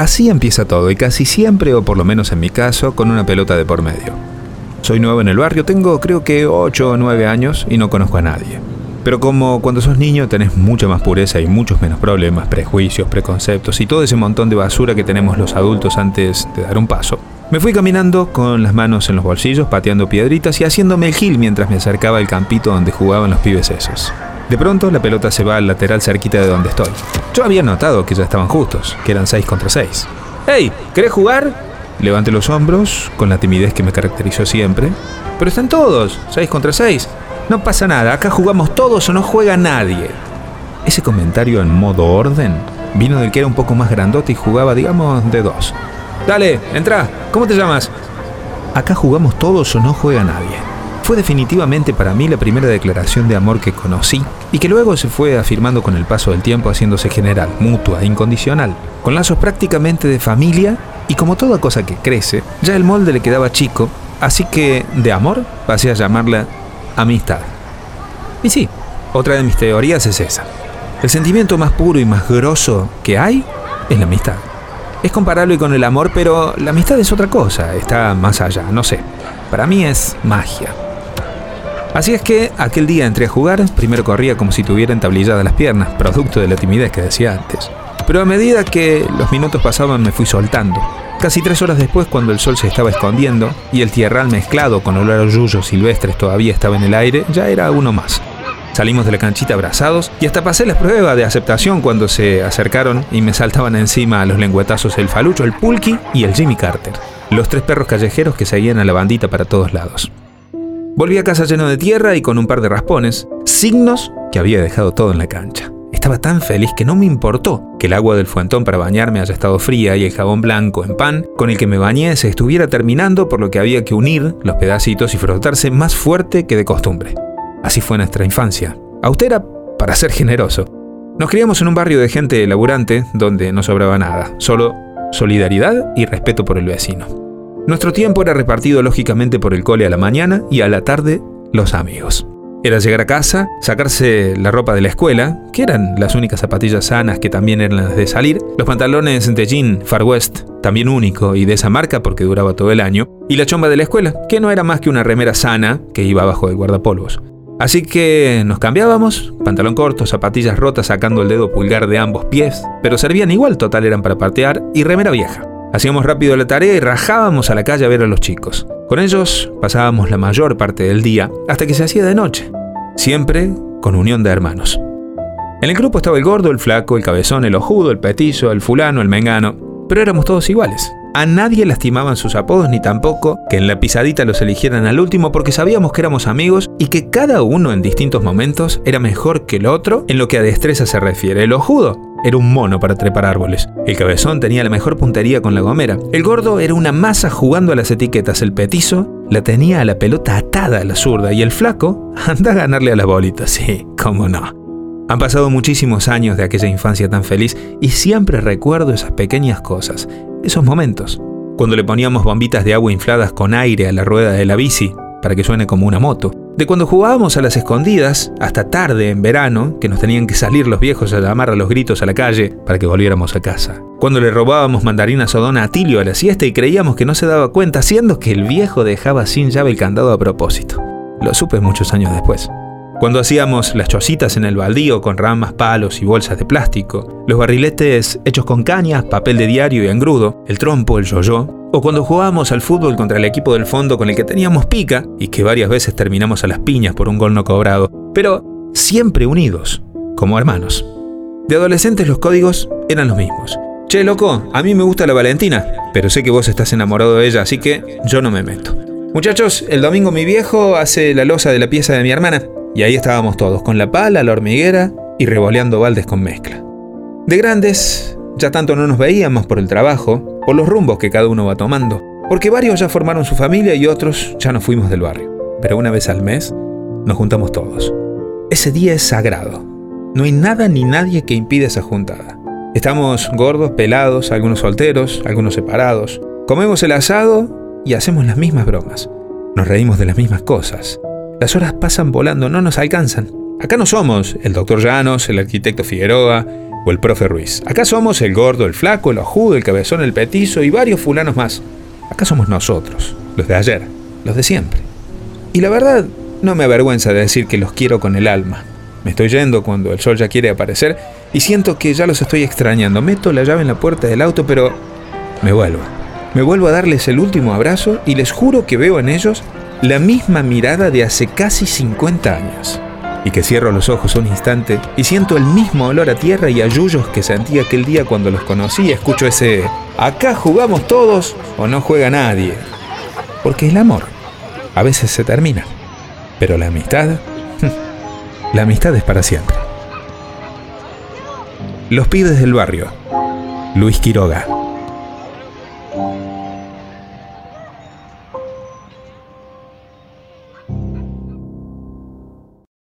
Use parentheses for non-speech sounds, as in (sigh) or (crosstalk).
Así empieza todo y casi siempre, o por lo menos en mi caso, con una pelota de por medio. Soy nuevo en el barrio, tengo creo que 8 o 9 años y no conozco a nadie. Pero como cuando sos niño tenés mucha más pureza y muchos menos problemas, prejuicios, preconceptos y todo ese montón de basura que tenemos los adultos antes de dar un paso. Me fui caminando con las manos en los bolsillos, pateando piedritas y haciéndome el gil mientras me acercaba al campito donde jugaban los pibes esos. De pronto la pelota se va al lateral cerquita de donde estoy. Yo había notado que ya estaban justos, que eran 6 contra 6. ¡Hey! ¿Querés jugar? Levanté los hombros, con la timidez que me caracterizó siempre. Pero están todos, 6 contra 6. No pasa nada, acá jugamos todos o no juega nadie. Ese comentario en modo orden vino del que era un poco más grandote y jugaba, digamos, de dos. Dale, entra, ¿cómo te llamas? Acá jugamos todos o no juega nadie fue definitivamente para mí la primera declaración de amor que conocí y que luego se fue afirmando con el paso del tiempo haciéndose general, mutua, incondicional, con lazos prácticamente de familia y como toda cosa que crece, ya el molde le quedaba chico, así que de amor pasé a llamarla amistad. Y sí, otra de mis teorías es esa. El sentimiento más puro y más grosso que hay es la amistad. Es comparable con el amor, pero la amistad es otra cosa, está más allá, no sé. Para mí es magia. Así es que aquel día entré a jugar, primero corría como si tuviera entablilladas las piernas, producto de la timidez que decía antes. Pero a medida que los minutos pasaban me fui soltando. Casi tres horas después, cuando el sol se estaba escondiendo y el tierral mezclado con olor a yuyos silvestres todavía estaba en el aire, ya era uno más. Salimos de la canchita abrazados y hasta pasé la prueba de aceptación cuando se acercaron y me saltaban encima a los lengüetazos el falucho, el pulqui y el Jimmy Carter, los tres perros callejeros que seguían a la bandita para todos lados. Volví a casa lleno de tierra y con un par de raspones, signos que había dejado todo en la cancha. Estaba tan feliz que no me importó que el agua del fuentón para bañarme haya estado fría y el jabón blanco en pan con el que me bañé se estuviera terminando por lo que había que unir los pedacitos y frotarse más fuerte que de costumbre. Así fue nuestra infancia. Austera para ser generoso. Nos criamos en un barrio de gente laburante donde no sobraba nada, solo solidaridad y respeto por el vecino. Nuestro tiempo era repartido lógicamente por el cole a la mañana y a la tarde los amigos. Era llegar a casa, sacarse la ropa de la escuela, que eran las únicas zapatillas sanas que también eran las de salir, los pantalones de jean Far West, también único y de esa marca porque duraba todo el año, y la chomba de la escuela, que no era más que una remera sana que iba abajo del guardapolvos. Así que nos cambiábamos, pantalón corto, zapatillas rotas sacando el dedo pulgar de ambos pies, pero servían igual, total eran para patear, y remera vieja. Hacíamos rápido la tarea y rajábamos a la calle a ver a los chicos. Con ellos pasábamos la mayor parte del día hasta que se hacía de noche, siempre con unión de hermanos. En el grupo estaba el gordo, el flaco, el cabezón, el ojudo, el petillo, el fulano, el mengano, pero éramos todos iguales. A nadie lastimaban sus apodos ni tampoco que en la pisadita los eligieran al último porque sabíamos que éramos amigos y que cada uno en distintos momentos era mejor que el otro en lo que a destreza se refiere. El ojudo era un mono para trepar árboles. El cabezón tenía la mejor puntería con la gomera. El gordo era una masa jugando a las etiquetas. El petizo la tenía a la pelota atada a la zurda. Y el flaco (laughs) anda a ganarle a las bolitas. Sí, cómo no. Han pasado muchísimos años de aquella infancia tan feliz y siempre recuerdo esas pequeñas cosas, esos momentos. Cuando le poníamos bombitas de agua infladas con aire a la rueda de la bici para que suene como una moto de cuando jugábamos a las escondidas hasta tarde en verano, que nos tenían que salir los viejos a llamar a los gritos a la calle para que volviéramos a casa. Cuando le robábamos mandarina sodona a Tilio a la siesta y creíamos que no se daba cuenta, siendo que el viejo dejaba sin llave el candado a propósito. Lo supe muchos años después. Cuando hacíamos las chocitas en el baldío con ramas, palos y bolsas de plástico, los barriletes hechos con cañas, papel de diario y engrudo, el trompo, el yoyo, o cuando jugábamos al fútbol contra el equipo del fondo con el que teníamos pica y que varias veces terminamos a las piñas por un gol no cobrado, pero siempre unidos, como hermanos. De adolescentes los códigos eran los mismos. Che, loco, a mí me gusta la Valentina, pero sé que vos estás enamorado de ella, así que yo no me meto. Muchachos, el domingo mi viejo hace la losa de la pieza de mi hermana, y ahí estábamos todos, con la pala, la hormiguera y revoleando baldes con mezcla. De grandes, ya tanto no nos veíamos por el trabajo, por los rumbos que cada uno va tomando, porque varios ya formaron su familia y otros ya nos fuimos del barrio. Pero una vez al mes nos juntamos todos. Ese día es sagrado. No hay nada ni nadie que impida esa juntada. Estamos gordos, pelados, algunos solteros, algunos separados. Comemos el asado y hacemos las mismas bromas. Nos reímos de las mismas cosas. Las horas pasan volando, no nos alcanzan. Acá no somos el doctor Llanos, el arquitecto Figueroa, o el profe Ruiz. Acá somos el gordo, el flaco, el ojudo, el cabezón, el petizo y varios fulanos más. Acá somos nosotros, los de ayer, los de siempre. Y la verdad, no me avergüenza de decir que los quiero con el alma. Me estoy yendo cuando el sol ya quiere aparecer y siento que ya los estoy extrañando. Meto la llave en la puerta del auto, pero me vuelvo. Me vuelvo a darles el último abrazo y les juro que veo en ellos la misma mirada de hace casi 50 años. Y que cierro los ojos un instante y siento el mismo olor a tierra y a yuyos que sentí aquel día cuando los conocí y escucho ese acá jugamos todos o no juega nadie. Porque el amor a veces se termina, pero la amistad, (laughs) la amistad es para siempre. Los pibes del barrio. Luis Quiroga.